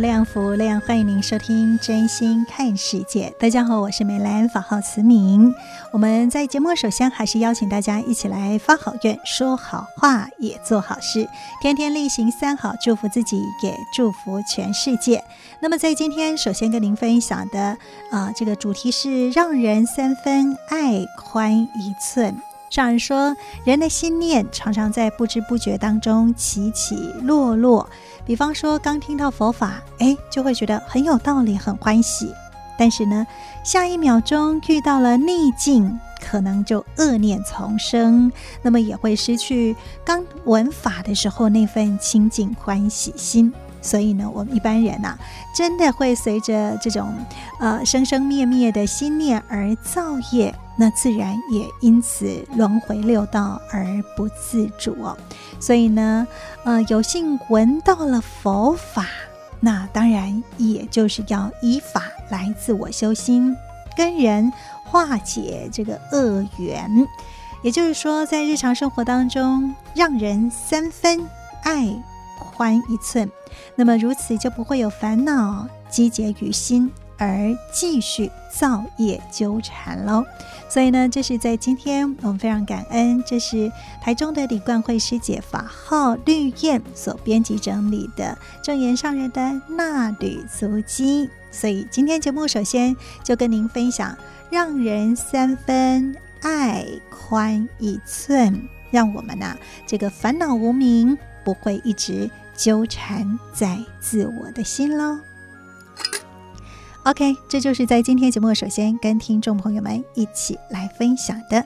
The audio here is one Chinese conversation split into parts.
亮福亮，欢迎您收听《真心看世界》。大家好，我是美兰，法号慈明。我们在节目首先还是邀请大家一起来发好愿、说好话、也做好事，天天力行三好，祝福自己，也祝福全世界。那么在今天，首先跟您分享的啊、呃，这个主题是让人三分，爱宽一寸。上人说，人的心念常常在不知不觉当中起起落落。比方说，刚听到佛法，哎，就会觉得很有道理，很欢喜。但是呢，下一秒钟遇到了逆境，可能就恶念丛生，那么也会失去刚闻法的时候那份清净欢喜心。所以呢，我们一般人呐、真的会随着这种呃生生灭灭的心念而造业，那自然也因此轮回六道而不自主哦。所以呢，呃，有幸闻到了佛法，那当然也就是要依法来自我修心，跟人化解这个恶缘。也就是说，在日常生活当中，让人三分爱。宽一寸，那么如此就不会有烦恼积结于心，而继续造业纠缠喽。所以呢，这是在今天我们非常感恩，这是台中的李冠慧师姐法号绿燕所编辑整理的证言上人的纳履足迹。所以今天节目首先就跟您分享，让人三分，爱宽一寸，让我们呐、这个烦恼无名。不会一直纠缠在自我的心喽。OK，这就是在今天节目首先跟听众朋友们一起来分享的。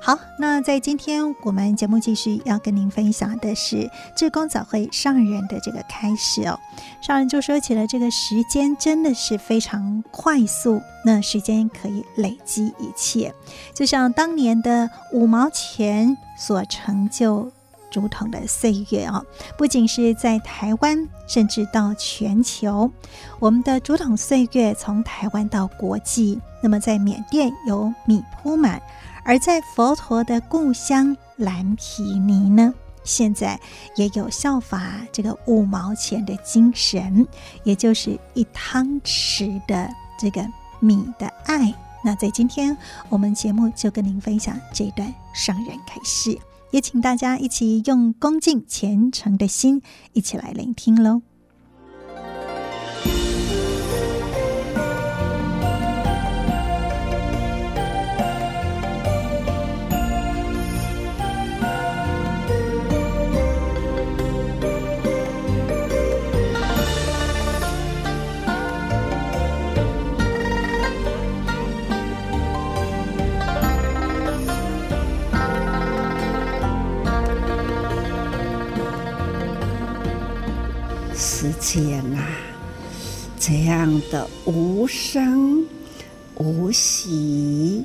好，那在今天我们节目继续要跟您分享的是志工早会上人的这个开始哦。上人就说起了这个时间真的是非常快速，那时间可以累积一切，就像当年的五毛钱所成就。竹筒的岁月啊，不仅是在台湾，甚至到全球，我们的竹筒岁月从台湾到国际，那么在缅甸有米铺满，而在佛陀的故乡蓝毗尼呢，现在也有效法这个五毛钱的精神，也就是一汤匙的这个米的爱。那在今天我们节目就跟您分享这段上人开示。也请大家一起用恭敬虔诚的心，一起来聆听喽。无息，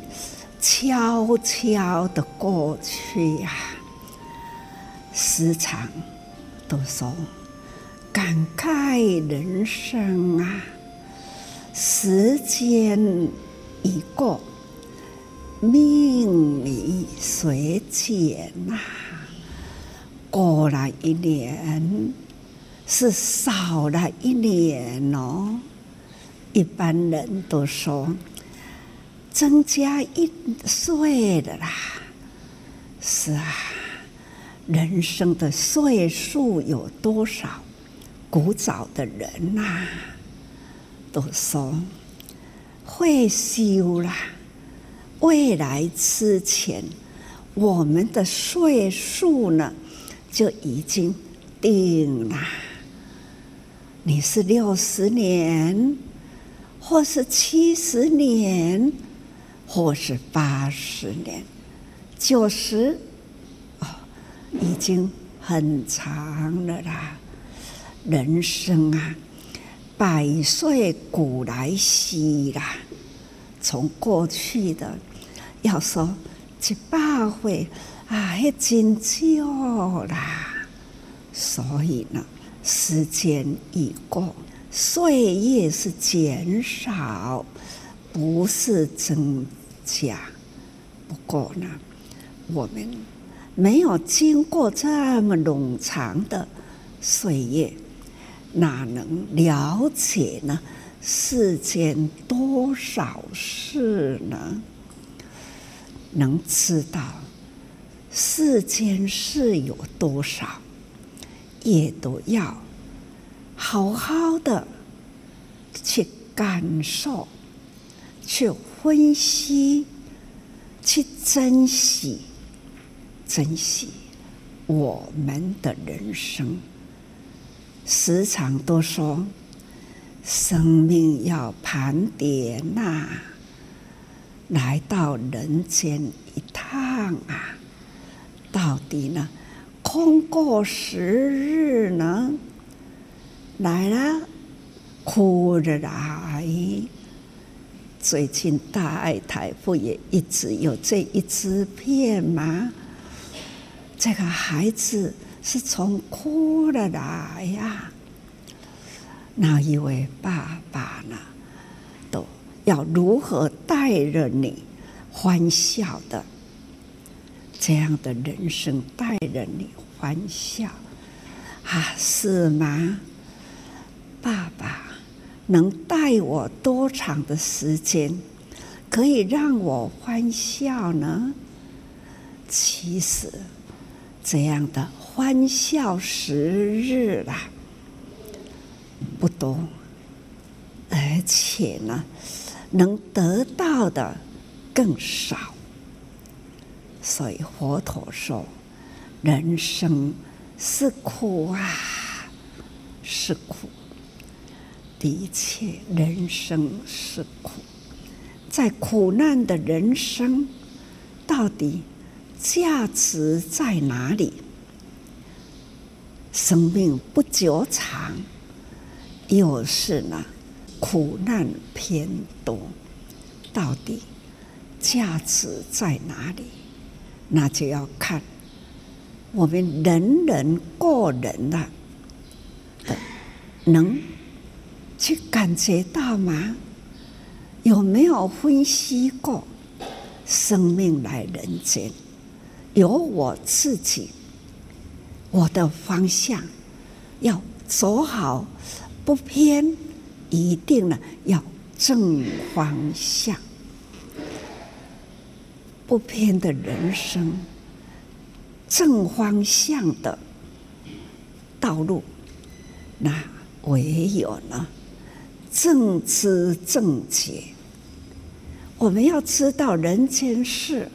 悄悄的过去呀、啊。时常都说感慨人生啊，时间已过，命里随减呐。过了一年。是少了一年哦，一般人都说增加一岁的啦。是啊，人生的岁数有多少？古早的人呐、都说会修啦，未来之前，我们的岁数呢，就已经定了。你是六十年，或是七十年，或是八十年，九十，哦，已经很长了啦。人生啊，百岁古来稀啦。从过去的要说一百岁啊，还真久啦。所以呢，时间已过，岁月是减少，不是增加。不过呢，我们没有经过这么冗长的岁月。哪能了解呢？世间多少事呢？能知道世间事有多少，也都要好好的去感受、去分析、去珍惜、珍惜我们的人生。时常都说，生命要盘点呐，来到人间一趟啊，到底呢，空过十日呢，来了苦着来。最近大爱台不也一直有这一支片吗？这个孩子。是从哭了来呀，那一位爸爸呢，都要如何带着你欢笑的？这样的人生带着你欢笑啊，是吗？爸爸能带我多长的时间，可以让我欢笑呢？其实这样的。欢笑时日啦，不多，而且呢，能得到的更少。所以佛陀说：“人生是苦啊，是苦。的确，人生是苦。在苦难的人生，到底价值在哪里？”生命不久长，又是呢，苦难偏多，到底价值在哪里？那就要看我们人人个人的，能去感觉到吗？有没有分析过生命来人间？有我自己。我的方向要走好，不偏，一定呢要正方向，不偏的人生，正方向的道路，那唯有呢正知正觉。我们要知道人间事，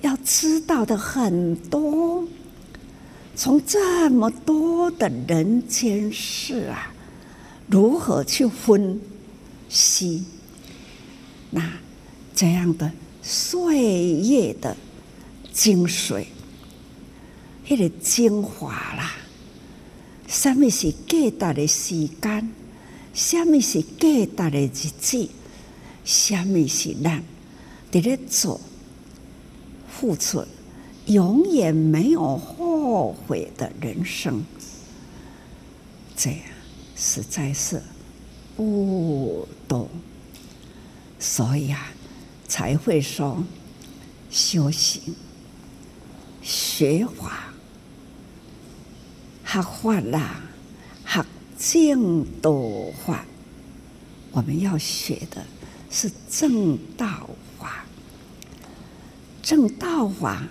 要知道的很多。从这么多的人间事啊，如何去分析？那这样的岁月的精髓，那个精华啦，什么是巨大的时间？什么是价值的日子？什么是人在这做付出？永远没有后悔的人生，这样实在是不懂，所以啊，才会说修行、学法、学法啦，净土法，我们要学的是正道法，正道法。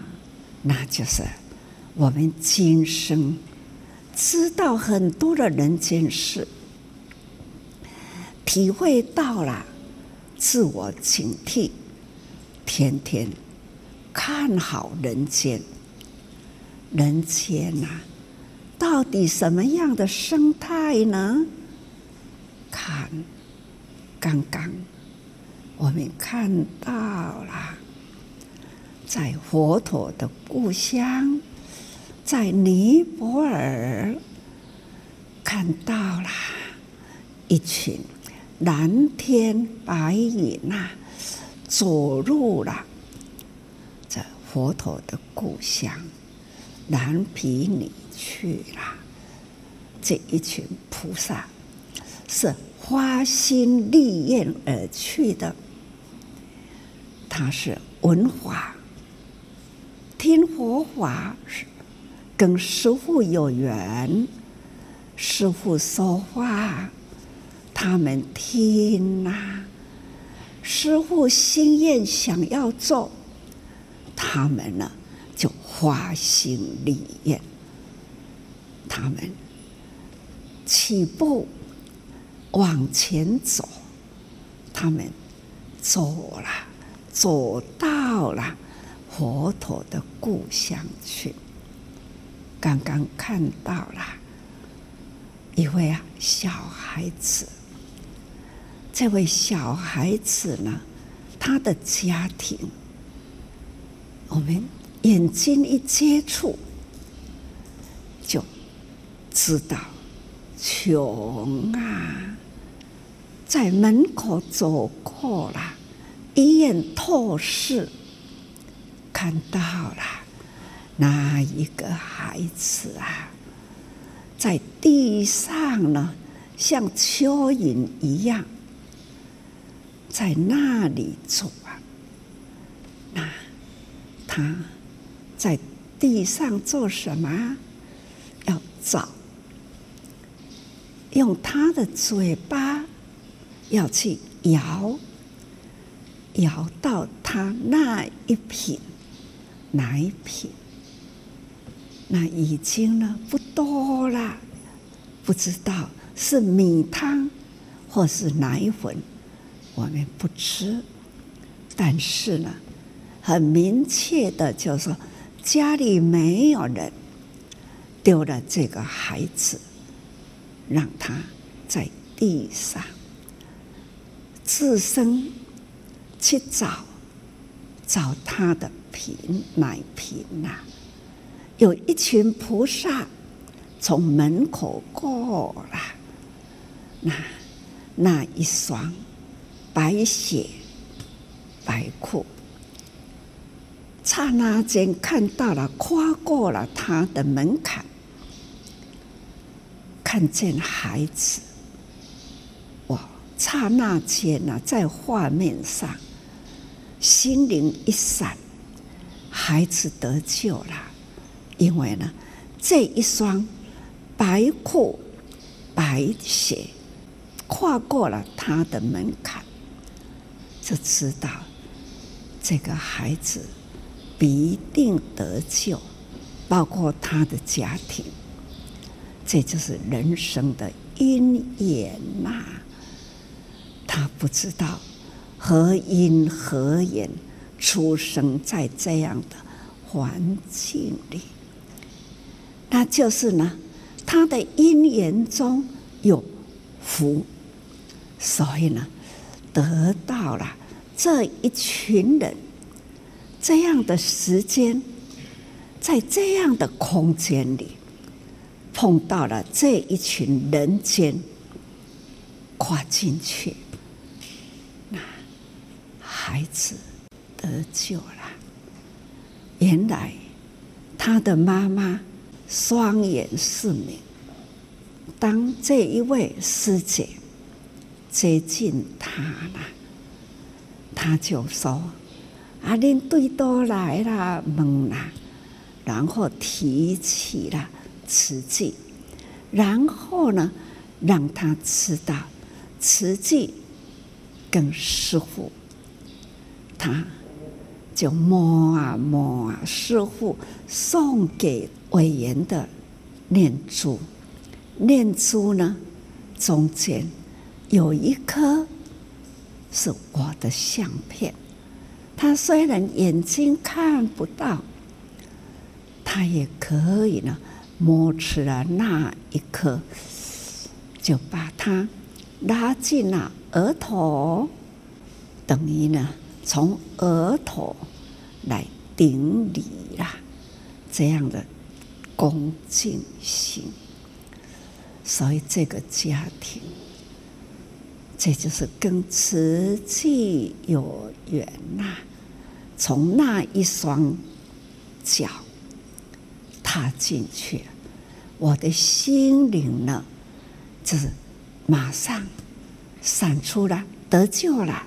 那就是我们今生知道很多的人间事，体会到了自我警惕，天天看好人间。人间呐、到底什么样的生态呢？看，刚刚我们看到了，在佛陀的故乡，在尼泊尔，看到了一群蓝天白云呐、啊，走入了这佛陀的故乡。蓝毗尼去了，这一群菩萨是花心立愿而去的。他是文华，听佛法是，跟师父有缘，师父说话，他们听呐、师父心愿想要做，他们呢？就花心立愿，他们起步往前走，他们走了，走到了佛陀的故乡去。刚刚看到了一位啊小孩子，这位小孩子呢，他的家庭，我们。眼睛一接触，知道穷啊！在门口走过了，一眼透视，看到了那一个孩子啊，在地上呢，像蚯蚓一样，在那里走啊，那他。在地上做什么？要找，用他的嘴巴要去摇，摇到他那一瓶奶瓶，那已经呢不多了，不知道是米汤或是奶粉，我们不吃，但是呢，很明确的就是说。家里没有人，丢了这个孩子，让他在地上自身去找找他的瓶奶瓶呐。有一群菩萨从门口过了，那那一双白鞋白裤。刹那间看到了，跨过了他的门槛，看见孩子，哇！刹那间呢，在画面上，心灵一闪，孩子得救了，因为呢，这一双白裤白鞋跨过了他的门槛，就知道这个孩子。必定得救，包括他的家庭，这就是人生的因缘呐、他不知道何因何缘出生在这样的环境里，那就是呢，他的因缘中有福，所以呢，得到了这一群人。这样的时间，在这样的空间里，碰到了这一群人间，跨进去，那孩子得救了。原来他的妈妈双眼失明，当这一位师姐接近他了，他就说。阿玲对都来了，问了，然后提起了慈济，然后呢，让他知道慈济跟师父，他就摸啊摸啊，师父送给委员的念珠，念珠呢，中间有一颗是我的相片。他虽然眼睛看不到，他也可以呢，摸吃了那一刻，就把它拉进了额头，等于呢，从额头来顶礼啦，这样的恭敬心。所以这个家庭，这就是跟慈济有缘呐、从那一双脚踏进去，我的心灵呢，就是马上闪出了得救了。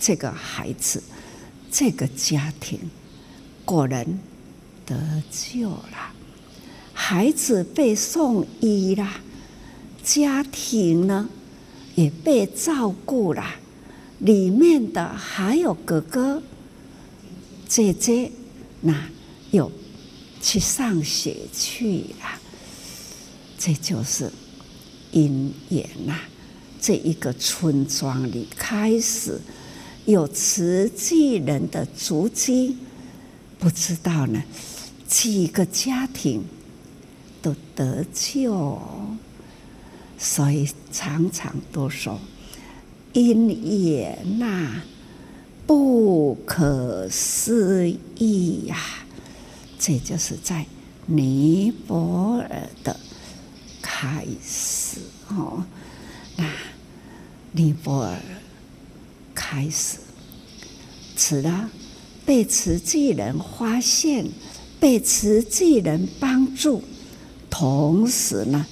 这个孩子，这个家庭果然得救了，孩子被送医了。家庭呢也被照顾了，里面的还有哥哥、姐姐，那有去上学去了。这就是因缘呐，这一个村庄里开始有慈济人的足迹，不知道呢几个家庭都得救。所以常常都说因缘呐，不可思议呀！这就是在尼泊尔的开始哦。那尼泊尔开始，此了被慈济人发现，被慈济人帮助，同时呢。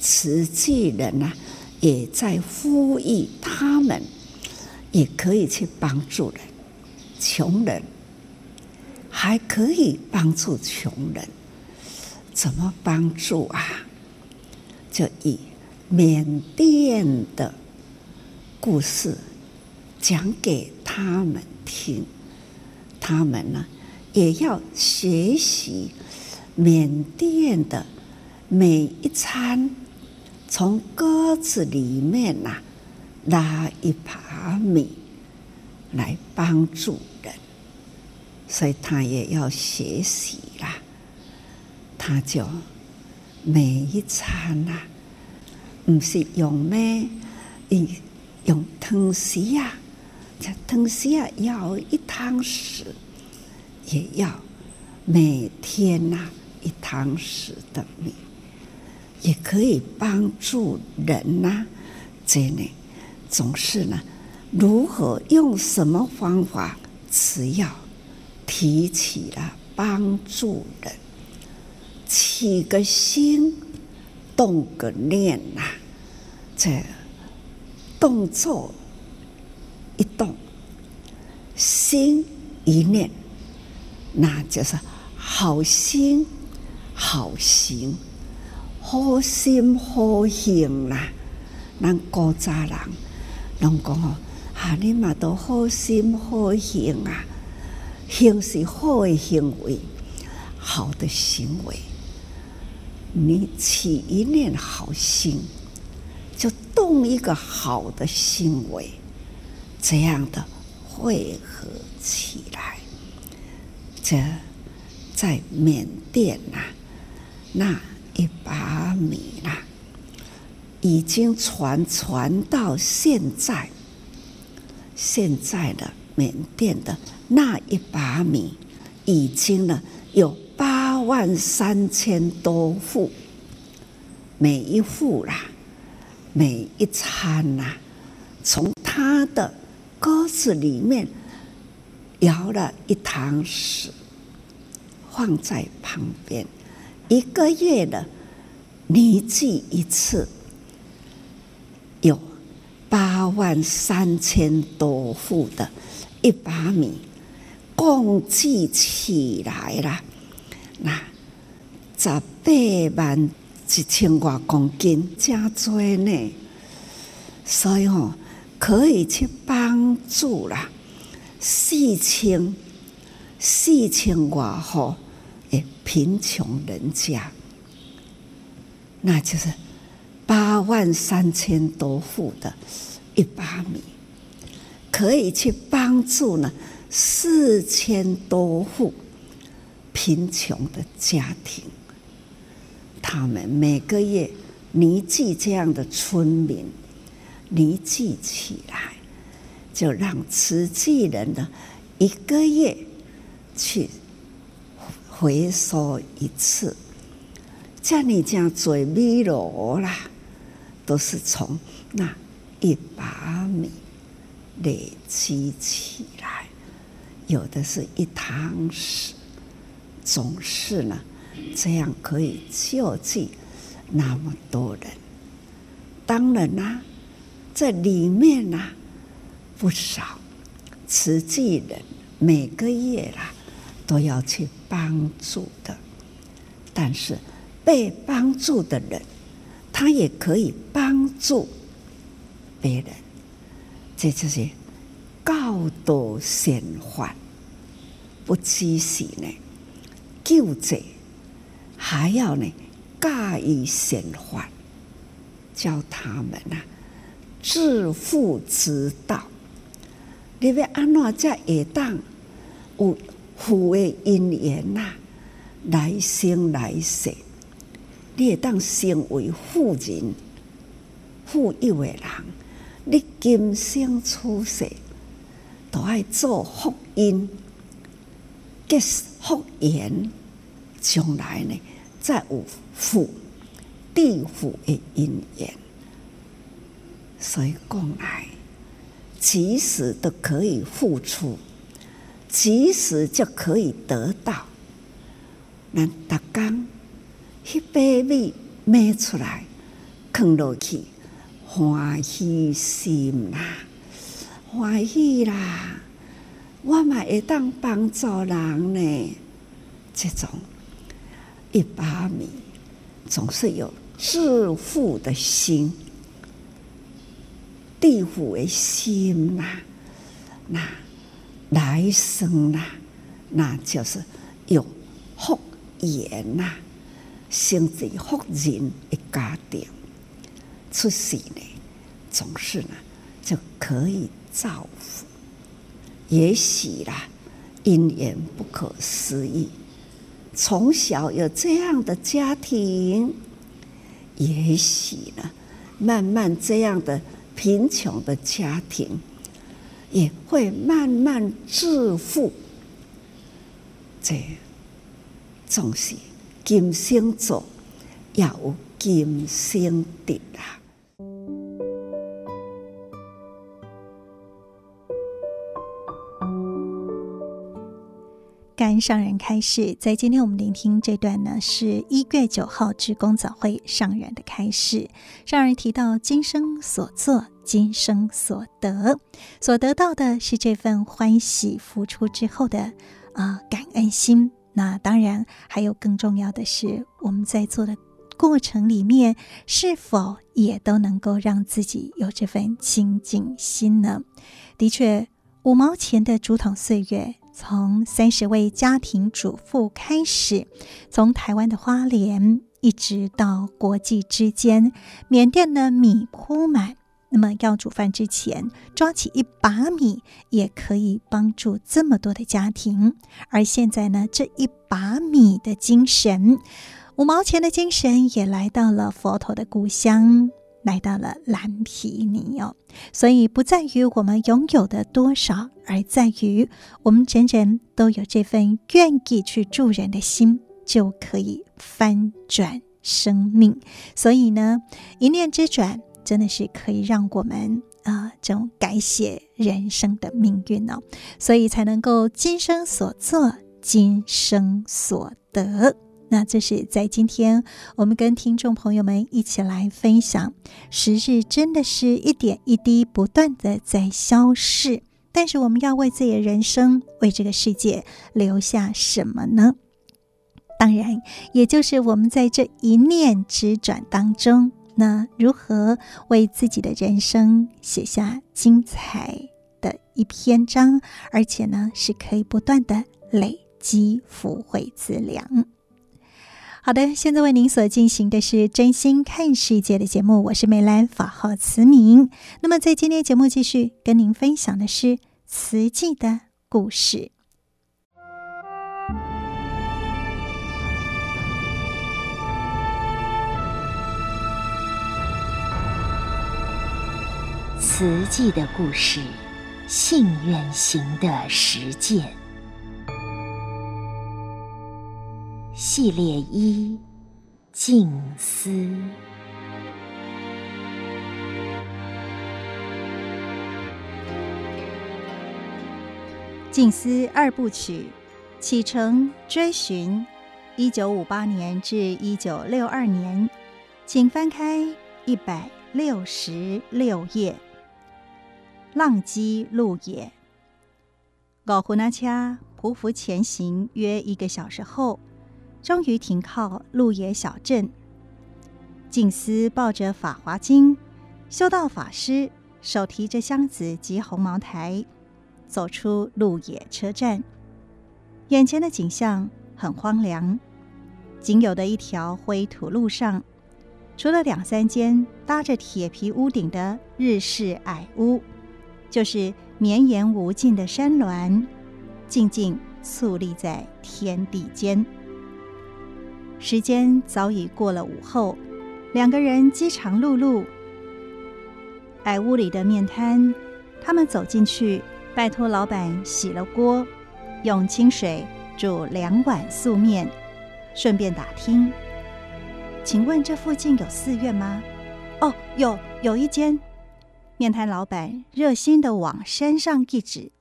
慈济人呢、也在呼吁他们，也可以去帮助人，穷人还可以帮助穷人，怎么帮助啊？就以缅甸的故事讲给他们听，他们呢也要学习缅甸的每一餐。从鸽子里面呐、啊，拿一把米来帮助，所以他也要学习啦。他就每一餐呐、啊，不是用咩？用用汤匙呀，这汤匙呀，舀一汤匙，也要每天呐、一汤匙的米。也可以帮助人呐、啊，这里总是呢，如何用什么方法？只要提起了帮助人，起个心，动个念呐、啊，这动作一动，心一念，那就是好心好行。好心好行啦，咱古早人拢讲哦，哈，你嘛都好心好行啊，行是好的行为，好的行为，你起一念好心，就动一个好的行为，这样的汇合起来，这在缅甸呐、那。一把米呐，已经传传到现在。现在的缅甸的那一把米，已经呢有八万三千多户，每一户啦，每一餐呐，从他的鸽子里面舀了一汤匙，放在旁边。一个月的年祭一次，有八万三千多户的一把米，共计起来了，那十八万一千多公斤，真多呢。所以哦，可以去帮助啦四千四千多户。诶，贫穷人家，那就是八万三千多户的一把米，可以去帮助呢四千多户贫穷的家庭，他们每个月拟聚这样的村民拟聚起来，就让慈济人呢一个月去回收一次，像你这样做米罗啦，都是从那一把米。累积起来，有的是一堂事，总是呢，这样可以救济那么多人。当然啦、啊，在里面呢、不少慈济人每个月啦都要去帮助的，但是被帮助的人，他也可以帮助别人。在这就是教导宣法，不只是呢救济，还要呢教育宣法，教他们呐、啊、致富之道。你要安怎才会当有富的因缘呐？来生来世，你会当成为富人、富有的人。你今生出世都爱做福音，结福缘，将来呢再有富地富的因缘。所以讲来，及时都可以付出，及时就可以得到。咱逐工一杯米买出来，放落去。欢喜心啦，欢喜啦！我嘛会当帮助人呢。这种一把米，总是有致富的心、地富的心呐。那来生呐，那就是有福缘呐，生在福人的家庭。出世呢，总是呢就可以造福。也许啦，因缘不可思议。从小有这样的家庭，也许呢，慢慢这样的贫穷的家庭，也会慢慢致富。这总是今生做，要有今生得啊。上人开示，在今天我们聆听这段呢，是一月九号至公早会上人的开示。上人提到，今生所做，今生所得，所得到的是这份欢喜付出之后的啊、感恩心。那当然还有更重要的是，我们在做的过程里面，是否也都能够让自己有这份清净心呢？的确，五毛钱的竹筒岁月。从三十位家庭主妇开始，从台湾的花莲一直到国际之间，缅甸的米铺满。那么要煮饭之前，抓起一把米也可以帮助这么多的家庭。而现在呢，这一把米的精神，五毛钱的精神，也来到了佛陀的故乡。来到了蓝皮尼哦，所以不在于我们拥有的多少，而在于我们人人都有这份愿意去助人的心，就可以翻转生命。所以呢，一念之转，真的是可以让我们啊、这种改写人生的命运哦，所以才能够今生所做，今生所得。那这是在今天，我们跟听众朋友们一起来分享，时日真的是一点一滴不断的在消逝，但是我们要为自己的人生、为这个世界留下什么呢？当然，也就是我们在这一念之转当中，那如何为自己的人生写下精彩的一篇章，而且呢，是可以不断的累积福慧资粮。好的，现在为您所进行的是《真心看世界》的节目，我是梅兰，法号慈明。那么在今天节目继续跟您分享的是慈济的故事。慈济的故事，信愿行的实践。系列一：静思。静思二部曲，启程追寻，一九五八年至一九六二年，请翻开一百六十六页。浪迹路野，高呼那恰匍匐前行约一个小时后，终于停靠鹿野小镇。静思抱着《法华经》，修道法师手提着箱子及红毛台，走出鹿野车站。眼前的景象很荒凉，仅有的一条灰土路上，除了两三间搭着铁皮屋顶的日式矮屋。就是绵延无尽的山峦，静静矗立在天地间。时间早已过了午后，两个人饥肠辘辘。矮屋里的面摊，他们走进去，拜托老板洗了锅，用清水煮两碗素面，顺便打听：“请问这附近有寺院吗？”“哦，有，有一间。”面摊老板热心地往山上一指，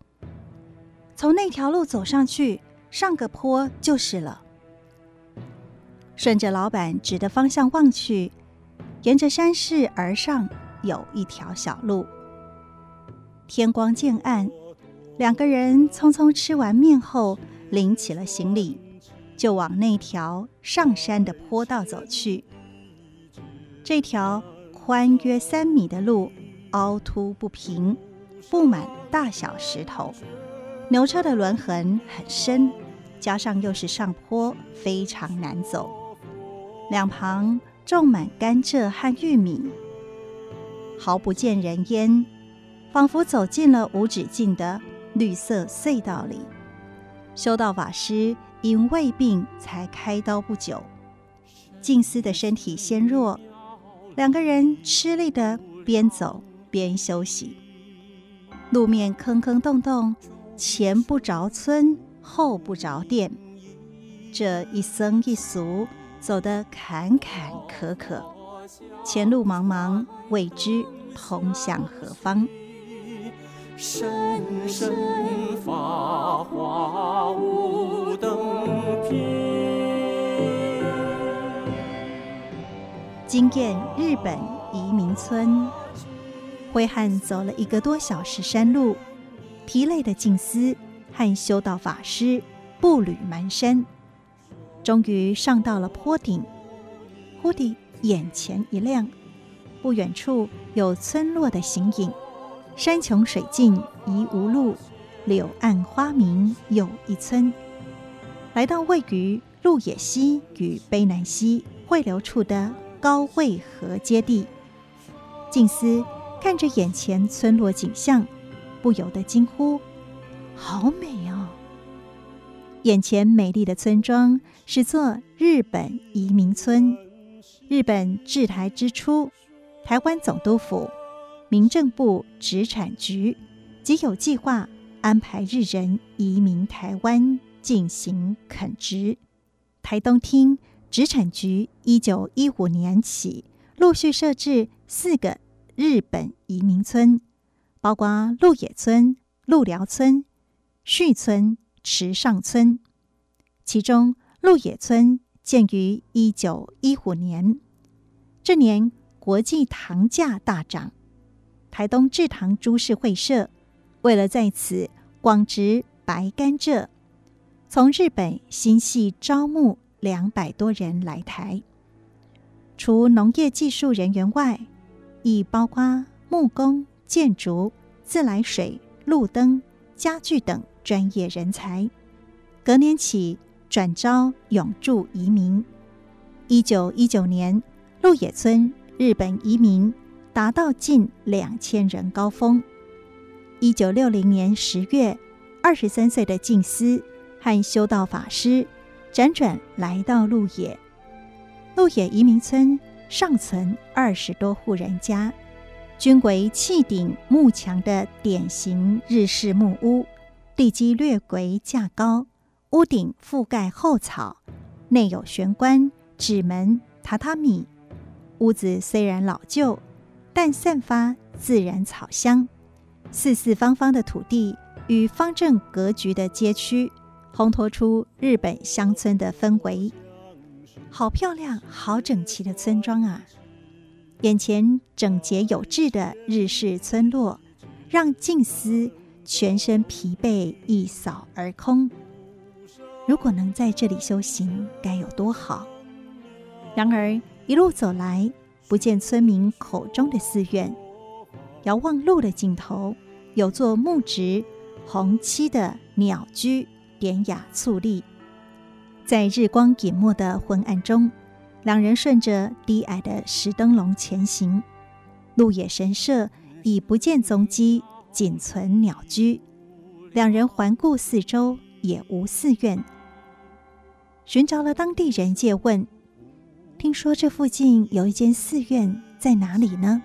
从那条路走上去，上个坡就是了。顺着老板指的方向望去，沿着山势而上，有一条小路。天光渐暗，两个人匆匆吃完面后，拎起了行李，就往那条上山的坡道走去。这条宽约三米的路。凹凸不平，布满大小石头，牛车的轮痕很深，加上又是上坡，非常难走。两旁种满甘蔗和玉米，毫不见人烟，仿佛走进了无止境的绿色隧道里。修道法师因胃病才开刀不久，静思的身体纤弱，两个人吃力地边走。边休息，路面坑坑洞洞，前不着村，后不着店，这一僧一俗走得坎坎坷坷，前路茫茫，未知通向何方。深深法华无等品，惊艳日本移民村。挥汗走了一个多小时山路，疲累的静思和修道法师步履蹒跚，终于上到了坡顶。忽地眼前一亮，不远处有村落的形影。山穷水尽疑无路，柳暗花明又一村。来到位于鹿野溪与卑南溪汇流处的高渭河接地，静思。看着眼前村落景象，不由得惊呼：“好美哦！”眼前美丽的村庄是座日本移民村。日本治台之初，台湾总督府、民政部殖产局即有计划安排日人移民台湾进行垦殖。台东厅殖产局一九一五年起陆续设置四个。日本移民村包括鹿野村、鹿寮村、旭村、池上村。其中，鹿野村建于一九一五年。这年国际糖价大涨，台东制糖株式会社为了在此广植白甘蔗，从日本新系招募两百多人来台，除农业技术人员外，亦包括木工、建筑、自来水、路灯、家具等专业人才。隔年起转招永住移民，一九一九年，鹿野村日本移民达到近两千人高峰。一九六零年十月，二十三岁的静思和修道法师辗转来到鹿野。鹿野移民村尚存二十多户人家，均为砌顶木墙的典型日式木屋，地基略为架高，屋顶覆盖厚草，内有玄关、纸门、榻榻米。屋子虽然老旧，但散发自然草香。四四方方的土地与方正格局的街区，烘托出日本乡村的氛围。好漂亮，好整齐的村庄啊！眼前整洁有致的日式村落，让静思全身疲惫一扫而空。如果能在这里修行，该有多好！然而一路走来，不见村民口中的寺院。遥望路的尽头，有座木质红漆的鸟居，典雅肃立。在日光隐没的昏暗中，两人顺着低矮的石灯笼前行。鹿野神社已不见踪迹，仅存鸟居。两人环顾四周，也无寺院。寻找了当地人，借问：“听说这附近有一间寺院，在哪里呢？”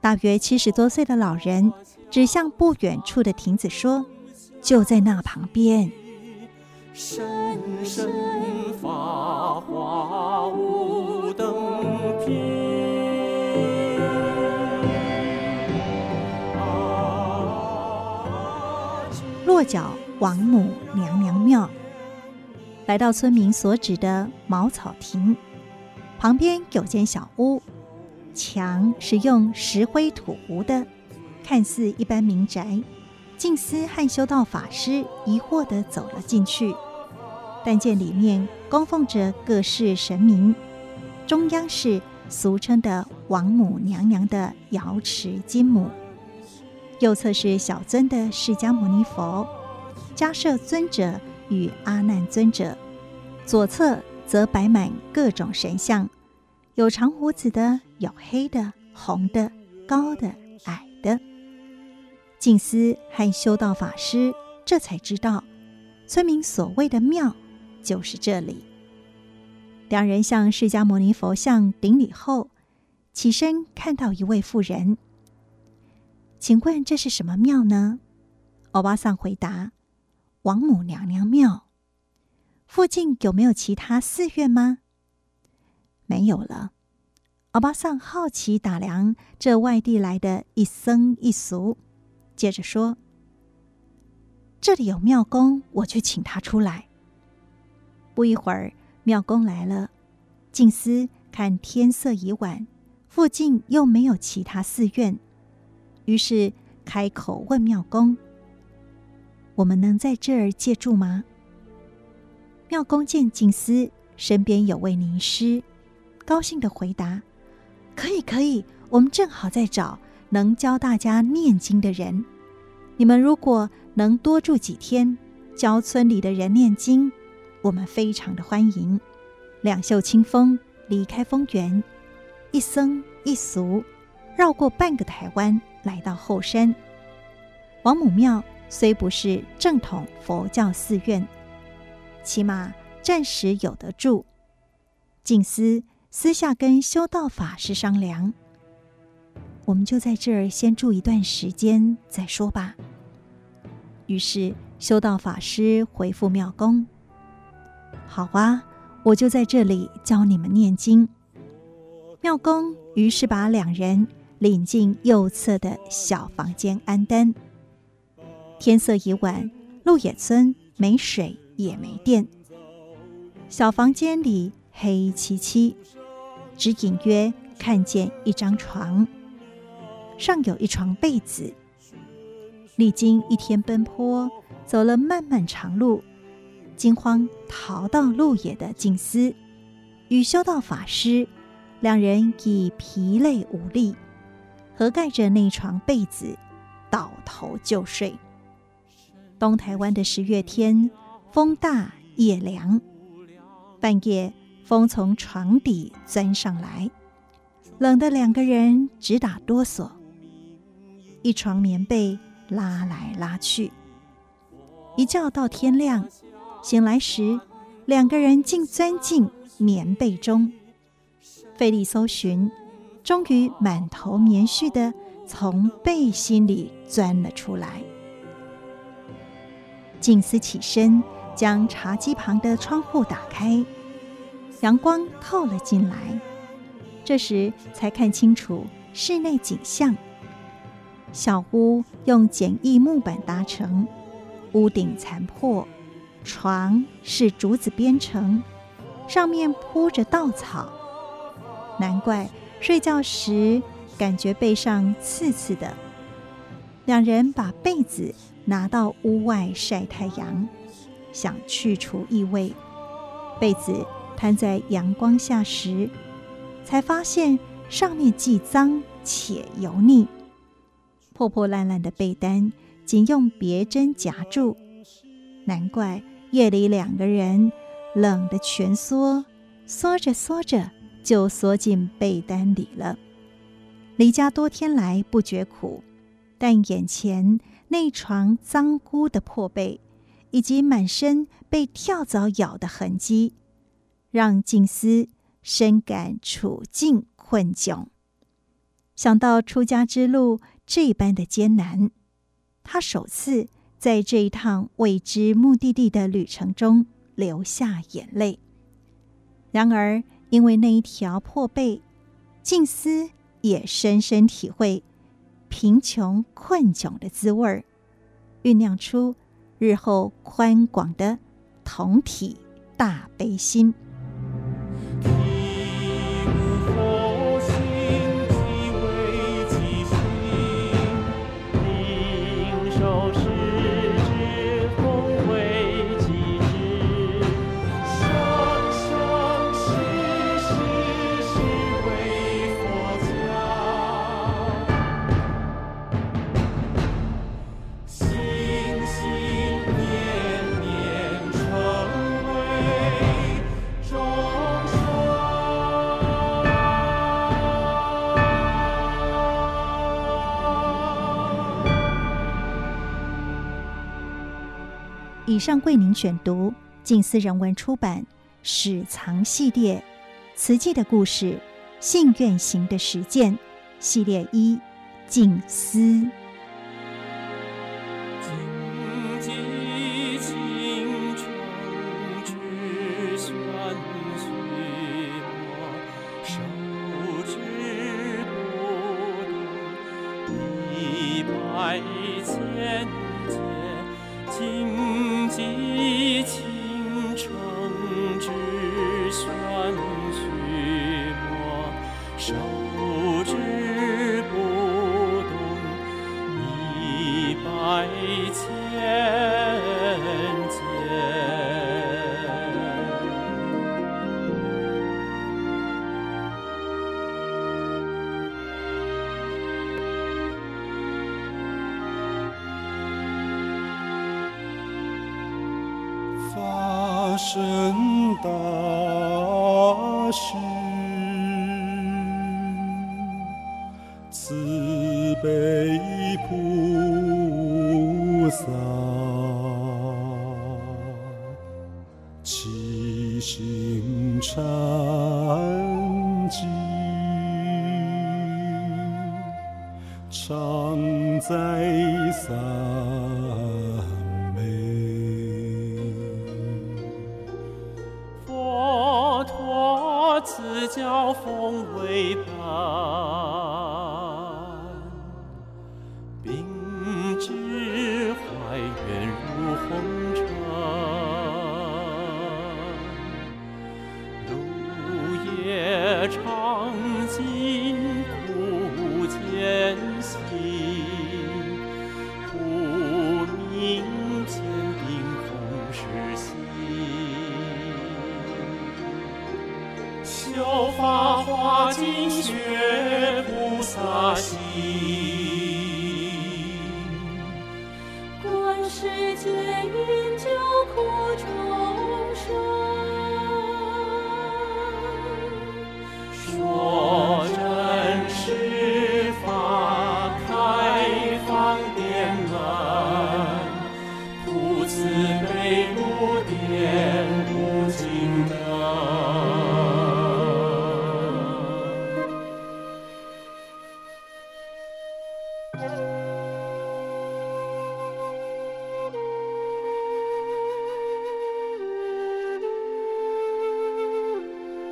大约七十多岁的老人指向不远处的亭子说：“就在那旁边。”深深法华无等品，落脚王母娘娘庙，来到村民所指的茅草亭，旁边有间小屋，墙是用石灰土糊的，看似一般民宅。静思和修道法师疑惑地走了进去，但见里面供奉着各式神明，中央是俗称的王母娘娘的瑶池金母，右侧是小尊的释迦牟尼佛、迦叶尊者与阿难尊者，左侧则摆满各种神像，有长胡子的，有黑的、红的、高的、矮的。静思和修道法师这才知道，村民所谓的庙就是这里。两人向释迦牟尼佛像顶礼后，起身看到一位妇人，请问这是什么庙呢？欧巴桑回答：“王母娘娘庙。”附近有没有其他寺院吗？没有了。欧巴桑好奇打量这外地来的一僧一俗。接着说：“这里有庙公，我去请他出来。”不一会儿，庙公来了。静思看天色已晚，附近又没有其他寺院，于是开口问庙公：“我们能在这儿借住吗？”妙公见静思身边有位尼师，高兴地回答：“可以，可以，我们正好在找。”能教大家念经的人，你们如果能多住几天，教村里的人念经，我们非常的欢迎。两袖清风，离开丰原，一僧一俗，绕过半个台湾，来到后山。王母庙虽不是正统佛教寺院，起码暂时有得住。静思私下跟修道法师商量。我们就在这儿先住一段时间再说吧。于是修道法师回复妙公：“好啊，我就在这里教你们念经。”妙公于是把两人领进右侧的小房间安灯。天色已晚，鹿野村没水也没电，小房间里黑漆漆，只隐约看见一张床。上有一床被子。历经一天奔波，走了漫漫长路，惊慌逃到鹿野的静思与修道法师两人已疲累无力，合盖着那床被子，倒头就睡。东台湾的十月天，风大夜凉，半夜风从床底钻上来，冷得两个人直打哆嗦。一床棉被拉来拉去，一觉到天亮，醒来时，两个人竟钻进棉被中，费力搜寻，终于满头棉絮的从被心里钻了出来。静思起身，将茶几旁的窗户打开，阳光透了进来。这时才看清楚室内景象。小屋用简易木板搭成，屋顶残破，床是竹子编成，上面铺着稻草。难怪睡觉时感觉背上刺刺的。两人把被子拿到屋外晒太阳，想去除异味。被子摊在阳光下时，才发现上面既脏且油腻。破破烂烂的被单，仅用别针夹住。难怪夜里两个人冷得蜷缩，缩着缩着就缩进被单里了。离家多天来不觉苦，但眼前那床脏污的破被，以及满身被跳蚤咬的痕迹，让静思深感处境困窘。想到出家之路，这般的艰难，他首次在这一趟未知目的地的旅程中流下眼泪。然而，因为那一条破被，静思也深深体会贫穷困窘的滋味儿酝酿出日后宽广的同体大悲心。以上为您选读静思人文出版《史藏系列》瓷器的故事，信愿行的实践系列一，静思。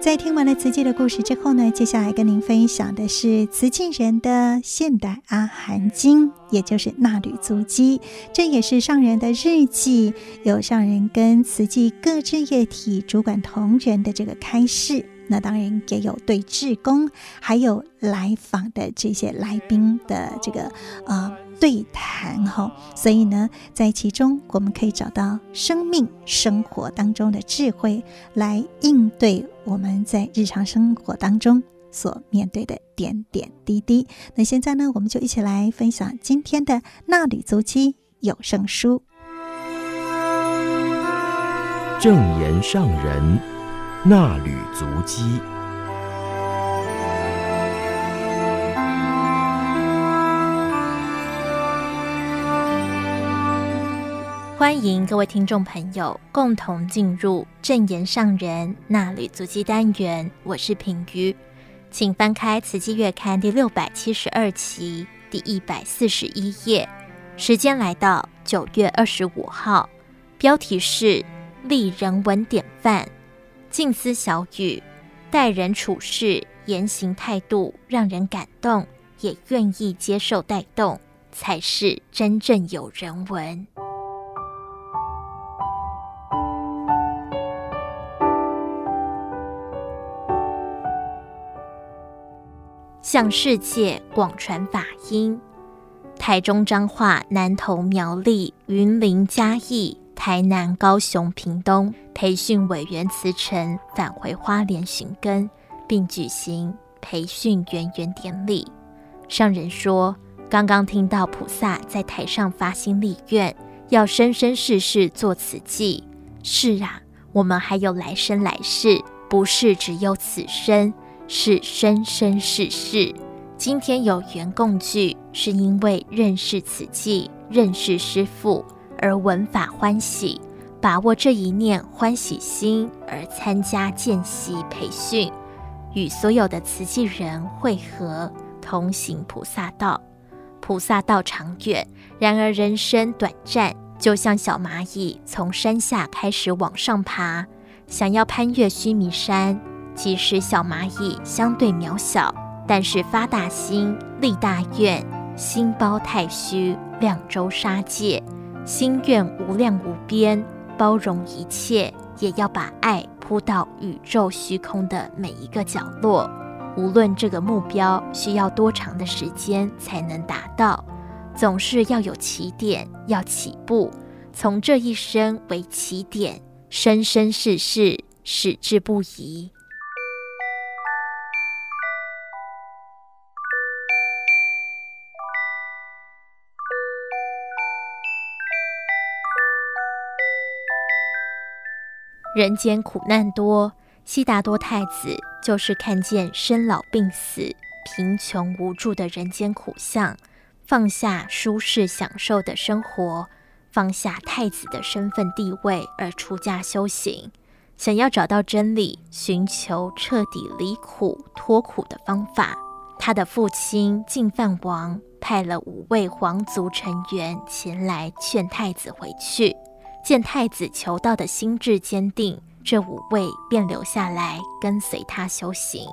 在听完了瓷器的故事之后呢，接下来跟您分享的是瓷器人的现代阿含经，也就是纳履足迹。这也是上人的日记，有上人跟瓷器各支业体主管同仁的这个开示。那当然也有对志工，还有来访的这些来宾的这个呃。对谈哈，所以呢，在其中我们可以找到生命生活当中的智慧，来应对我们在日常生活当中所面对的点点滴滴。那现在呢，我们就一起来分享今天的《纳履足迹有声书》。正言上人衲履足迹。欢迎各位听众朋友共同进入正言上人衲履足迹单元，我是品瑜，请翻开《慈济月刊》第六百七十二期第一百四十一页，时间来到九月二十五号，标题是“立人文典范，静思小语，待人处事言行态度让人感动，也愿意接受带动，才是真正有人文”。向世界广传法音，台中彰化、南投苗栗、云林嘉义、台南高雄屏东培训委员辞呈返回花莲寻根，并举行培训圆圆典礼。上人说：“刚刚听到菩萨在台上发心立愿，要生生世世做慈济。是啊，我们还有来生来世，不是只有此生。”是生生世世，今天有缘共聚，是因为认识慈济，认识师父而闻法欢喜，把握这一念欢喜心而参加见习培训，与所有的慈济人会合，同行菩萨道。菩萨道长远，然而人生短暂，就像小蚂蚁从山下开始往上爬，想要攀越须弥山。其实小蚂蚁相对渺小，但是发大心、立大愿、心包太虚、量周沙界，心愿无量无边，包容一切，也要把爱铺到宇宙虚空的每一个角落。无论这个目标需要多长的时间才能达到，总是要有起点，要起步，从这一生为起点，生生世世矢志不移。人间苦难多，悉达多太子就是看见生老病死、贫穷无助的人间苦相，放下舒适享受的生活，放下太子的身份地位而出家修行，想要找到真理，寻求彻底离苦脱苦的方法。他的父亲净饭王派了五位皇族成员前来劝太子回去。见太子求道的心志坚定，这五位便留下来跟随他修行。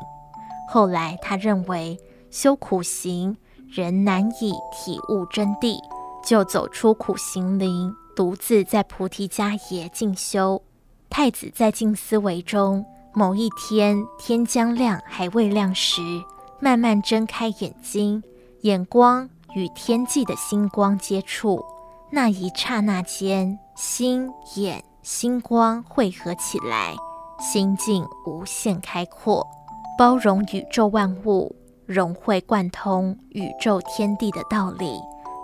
后来他认为修苦行人难以体悟真谛，就走出苦行林，独自在菩提迦耶静修。太子在静思维中，某一天天将亮还未亮时，慢慢睁开眼睛，眼光与天际的星光接触。那一刹那间，心眼星光汇合起来，心境无限开阔，包容宇宙万物，融会贯通宇宙天地的道理，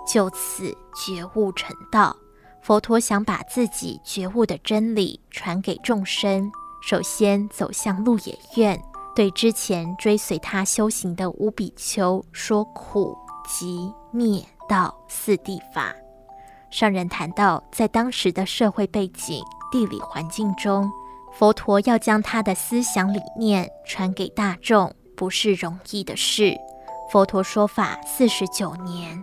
就此觉悟成道。佛陀想把自己觉悟的真理传给众生，首先走向鹿野苑，对之前追随他修行的五比丘说苦、集、灭、道四谛法。上人谈到，在当时的社会背景、地理环境中，佛陀要将他的思想理念传给大众，不是容易的事。佛陀说法四十九年，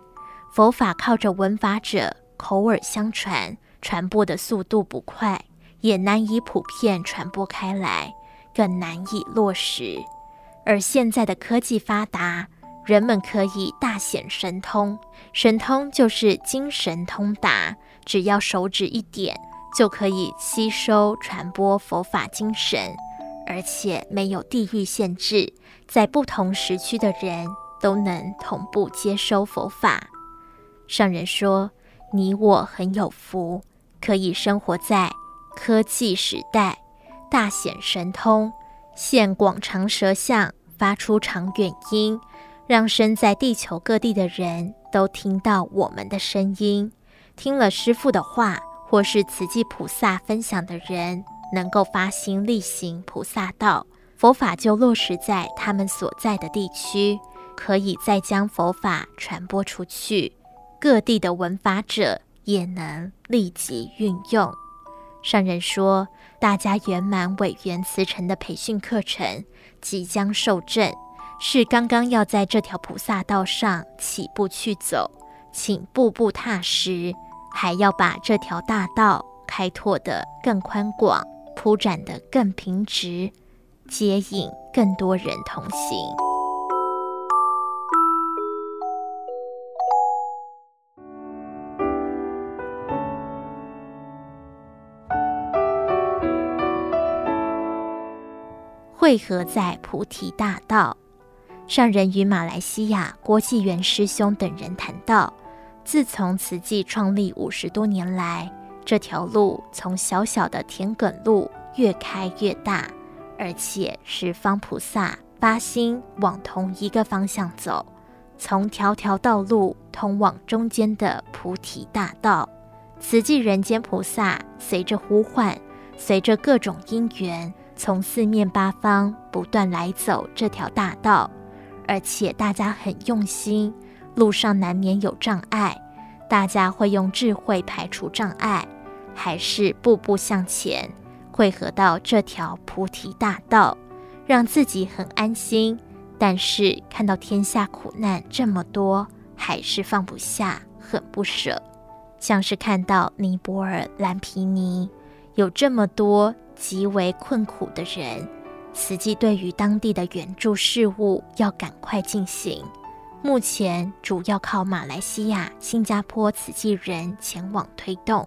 佛法靠着闻法者口耳相传，传播的速度不快，也难以普遍传播开来，更难以落实。而现在的科技发达，人们可以大显神通，神通就是精神通达，只要手指一点，就可以吸收传播佛法精神，而且没有地域限制，在不同时区的人都能同步接收佛法。上人说：“你我很有福，可以生活在科技时代，大显神通，现广长舌相，发出长远音，让身在地球各地的人都听到我们的声音。听了师父的话，或是慈济菩萨分享的人，能够发心力行菩萨道，佛法就落实在他们所在的地区，可以再将佛法传播出去。”各地的闻法者也能立即运用。上人说，大家圆满委员辞呈的培训课程即将受证，是刚刚要在这条菩萨道上起步去走，请步步踏实，还要把这条大道开拓得更宽广，铺展得更平直，接引更多人同行。汇合在菩提大道，上人与马来西亚郭继元师兄等人谈到，自从慈济创立五十多年来，这条路从小小的田埂路越开越大，而且十方菩萨发心往同一个方向走，从条条道路通往中间的菩提大道。慈济人间菩萨随着呼唤，随着各种因缘。从四面八方不断来走这条大道，而且大家很用心，路上难免有障碍，大家会用智慧排除障碍，还是步步向前，汇合到这条菩提大道，让自己很安心。但是看到天下苦难这么多，还是放不下，很不舍，像是看到尼泊尔蓝皮尼有这么多。极为困苦的人，慈济对于当地的援助事务要赶快进行。目前主要靠马来西亚、新加坡慈济人前往推动，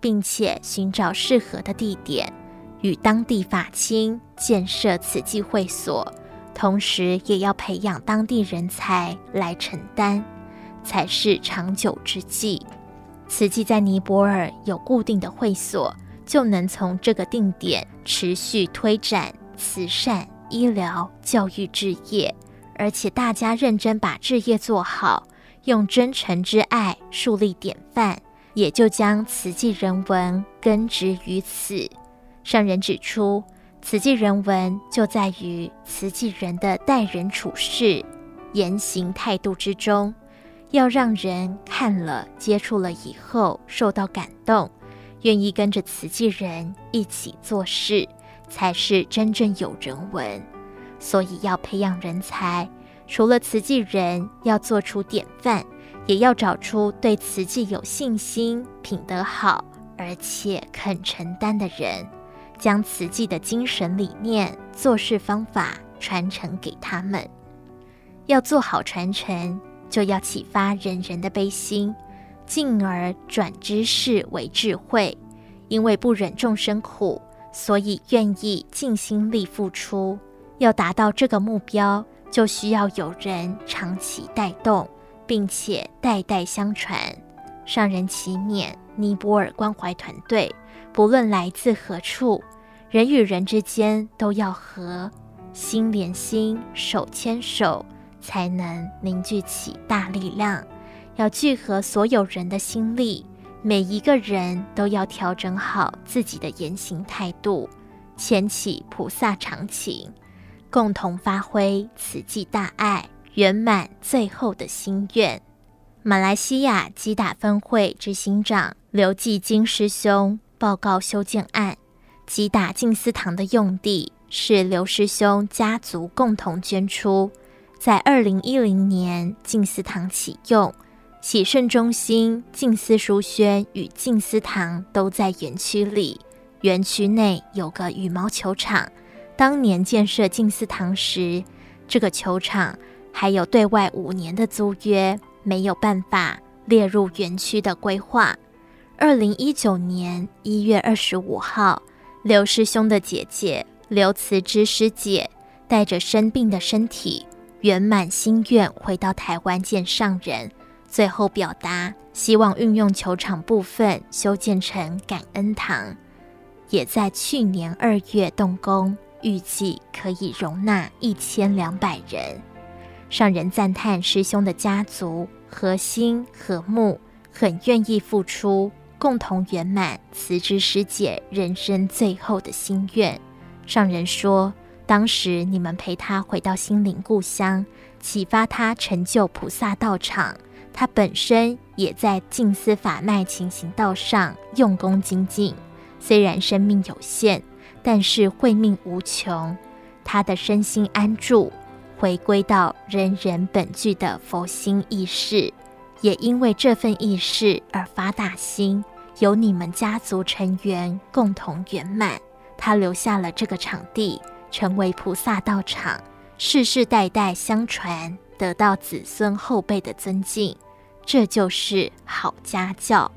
并且寻找适合的地点，与当地法亲建设慈济会所，同时也要培养当地人才来承担，才是长久之计。慈济在尼泊尔有固定的会所。就能从这个定点持续推展慈善、医疗、教育置业，而且大家认真把置业做好，用真诚之爱树立典范，也就将慈济人文根植于此。上人指出，慈济人文就在于慈济人的待人处事、言行态度之中，要让人看了、接触了以后受到感动。愿意跟着慈济人一起做事，才是真正有人文。所以要培养人才，除了慈济人要做出典范，也要找出对慈济有信心、品德好，而且肯承担的人，将慈济的精神理念、做事方法传承给他们。要做好传承，就要启发人人的悲心。进而转知识为智慧，因为不忍众生苦，所以愿意尽心力付出。要达到这个目标，就需要有人长期带动，并且代代相传。上人祈勉尼泊尔关怀团队，不论来自何处，人与人之间都要和，心连心，手牵手，才能凝聚起大力量。要聚合所有人的心力，每一个人都要调整好自己的言行态度，牵起菩萨长情，共同发挥慈济大爱，圆满最后的心愿。马来西亚吉打分会执行长刘继金师兄报告修建案，吉打静思堂的用地是刘师兄家族共同捐出，在二零一零年静思堂启用。喜圣中心、静思书轩与静思堂都在园区里。园区内有个羽毛球场。当年建设静思堂时，这个球场还有对外五年的租约，没有办法列入园区的规划。二零一九年一月二十五号，刘师兄的姐姐刘慈芝师姐带着生病的身体，圆满心愿回到台湾见上人，最后表达希望运用球场部分修建成感恩堂，也在去年二月动工，预计可以容纳一千两百人。上人赞叹师兄的家族和心和睦，很愿意付出。共同圆满慈芝师姐人生最后的心愿。上人说，当时你们陪他回到心灵故乡，启发他成就菩萨道场。他本身也在静思法脉勤行道上用功精进。虽然生命有限，但是慧命无穷。他的身心安住，回归到人人本具的佛心意识。也因为这份意识而发大心，由你们家族成员共同圆满。他留下了这个场地，成为菩萨道场，世世代代相传，得到子孙后辈的尊敬。这就是好家教。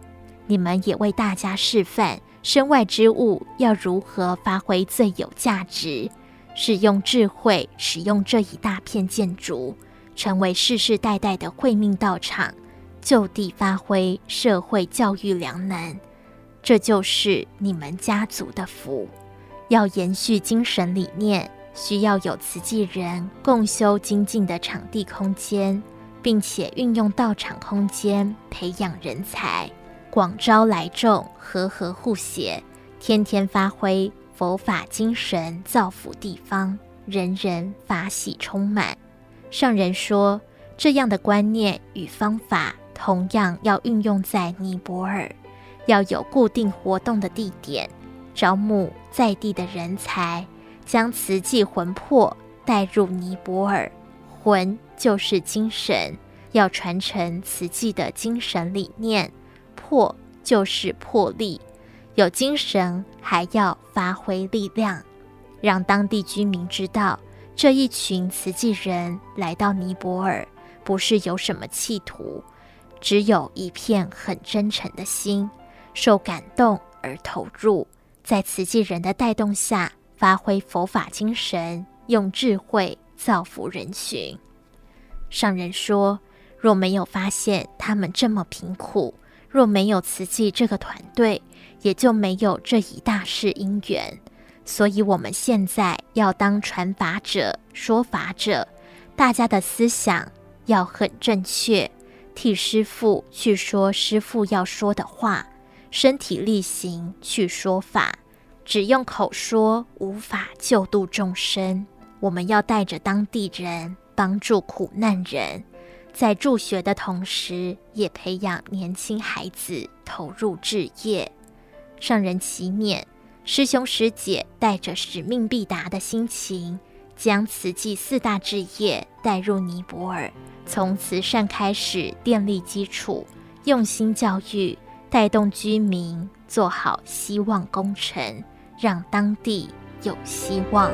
你们也为大家示范，身外之物要如何发挥最有价值，使用智慧，使用这一大片建筑，成为世世代代的慧命道场。就地发挥社会教育良能，这就是你们家族的福。要延续精神理念，需要有慈济人共修精进的场地空间，并且运用道场空间培养人才，广招来众，和和互协，天天发挥佛法精神，造福地方，人人法喜充满。上人说，这样的观念与方法。同样要运用在尼泊尔，要有固定活动的地点，招募在地的人才，将慈济魂魄带入尼泊尔。魂就是精神，要传承慈济的精神理念；魄就是魄力，有精神还要发挥力量，让当地居民知道，这一群慈济人来到尼泊尔，不是有什么企图。只有一片很真诚的心，受感动而投入，在慈济人的带动下，发挥佛法精神，用智慧造福人群。上人说，若没有发现他们这么贫苦，若没有慈济这个团队，也就没有这一大世因缘。所以，我们现在要当传法者、说法者，大家的思想要很正确。替师父去说师父要说的话，身体力行去说法，只用口说无法救度众生。我们要带着当地人帮助苦难人，在助学的同时，也培养年轻孩子投入志业。上人祈勉师兄师姐带着使命必达的心情，将慈济四大志业带入尼泊尔。从慈善开始奠立基础，用心教育，带动居民做好希望工程，让当地有希望。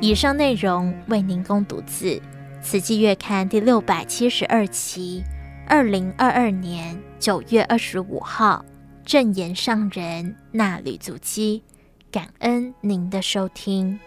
以上内容为您供读自《慈济月刊》第六百七十二期。二零二二年九月二十五号，正言上人衲履足基，感恩您的收听。